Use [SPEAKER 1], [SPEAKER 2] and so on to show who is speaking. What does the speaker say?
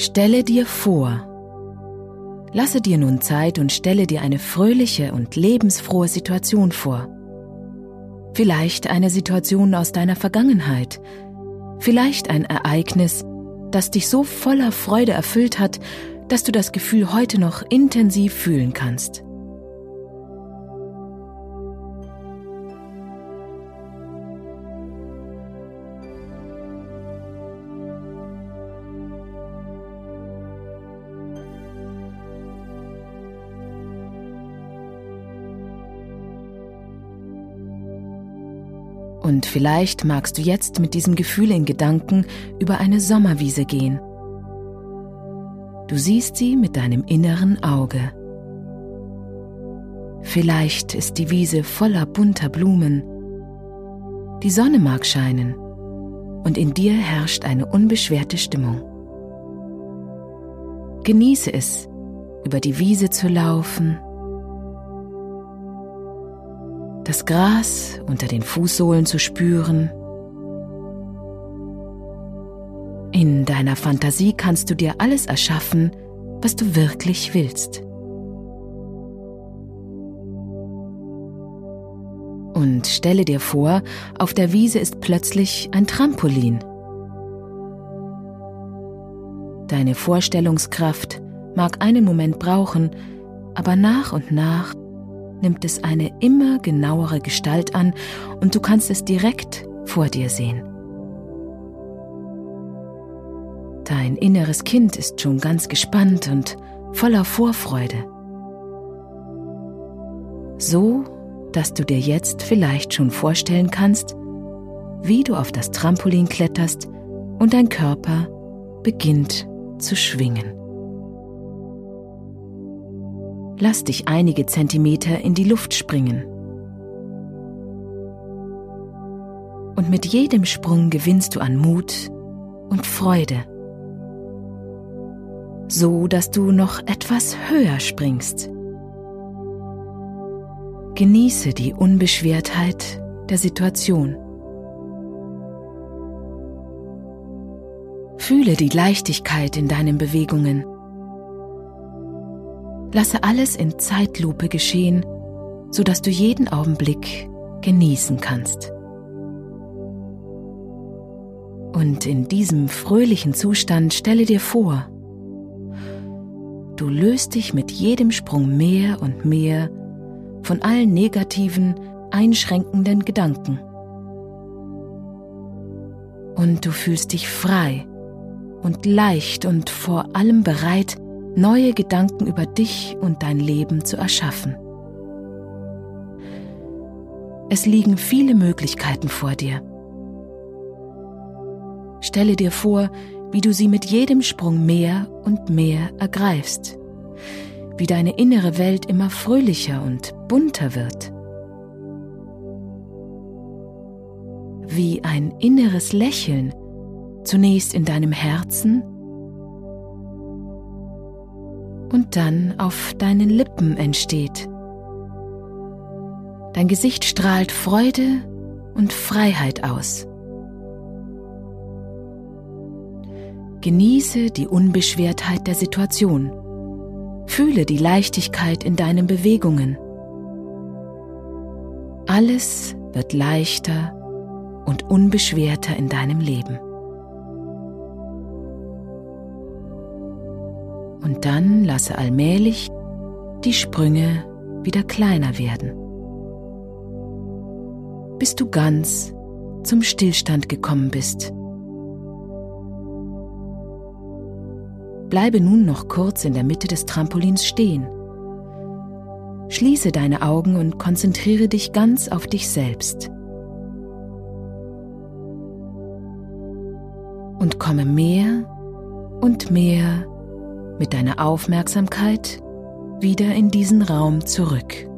[SPEAKER 1] Stelle dir vor, lasse dir nun Zeit und stelle dir eine fröhliche und lebensfrohe Situation vor. Vielleicht eine Situation aus deiner Vergangenheit, vielleicht ein Ereignis, das dich so voller Freude erfüllt hat, dass du das Gefühl heute noch intensiv fühlen kannst. Und vielleicht magst du jetzt mit diesem Gefühl in Gedanken über eine Sommerwiese gehen. Du siehst sie mit deinem inneren Auge. Vielleicht ist die Wiese voller bunter Blumen. Die Sonne mag scheinen und in dir herrscht eine unbeschwerte Stimmung. Genieße es, über die Wiese zu laufen das Gras unter den Fußsohlen zu spüren. In deiner Fantasie kannst du dir alles erschaffen, was du wirklich willst. Und stelle dir vor, auf der Wiese ist plötzlich ein Trampolin. Deine Vorstellungskraft mag einen Moment brauchen, aber nach und nach nimmt es eine immer genauere Gestalt an und du kannst es direkt vor dir sehen. Dein inneres Kind ist schon ganz gespannt und voller Vorfreude. So, dass du dir jetzt vielleicht schon vorstellen kannst, wie du auf das Trampolin kletterst und dein Körper beginnt zu schwingen. Lass dich einige Zentimeter in die Luft springen. Und mit jedem Sprung gewinnst du an Mut und Freude, so dass du noch etwas höher springst. Genieße die Unbeschwertheit der Situation. Fühle die Leichtigkeit in deinen Bewegungen Lasse alles in Zeitlupe geschehen, sodass du jeden Augenblick genießen kannst. Und in diesem fröhlichen Zustand stelle dir vor, du löst dich mit jedem Sprung mehr und mehr von allen negativen, einschränkenden Gedanken. Und du fühlst dich frei und leicht und vor allem bereit, neue Gedanken über dich und dein Leben zu erschaffen. Es liegen viele Möglichkeiten vor dir. Stelle dir vor, wie du sie mit jedem Sprung mehr und mehr ergreifst, wie deine innere Welt immer fröhlicher und bunter wird, wie ein inneres Lächeln zunächst in deinem Herzen und dann auf deinen Lippen entsteht. Dein Gesicht strahlt Freude und Freiheit aus. Genieße die Unbeschwertheit der Situation. Fühle die Leichtigkeit in deinen Bewegungen. Alles wird leichter und unbeschwerter in deinem Leben. Und dann lasse allmählich die Sprünge wieder kleiner werden, bis du ganz zum Stillstand gekommen bist. Bleibe nun noch kurz in der Mitte des Trampolins stehen. Schließe deine Augen und konzentriere dich ganz auf dich selbst. Und komme mehr und mehr mit deiner Aufmerksamkeit wieder in diesen Raum zurück.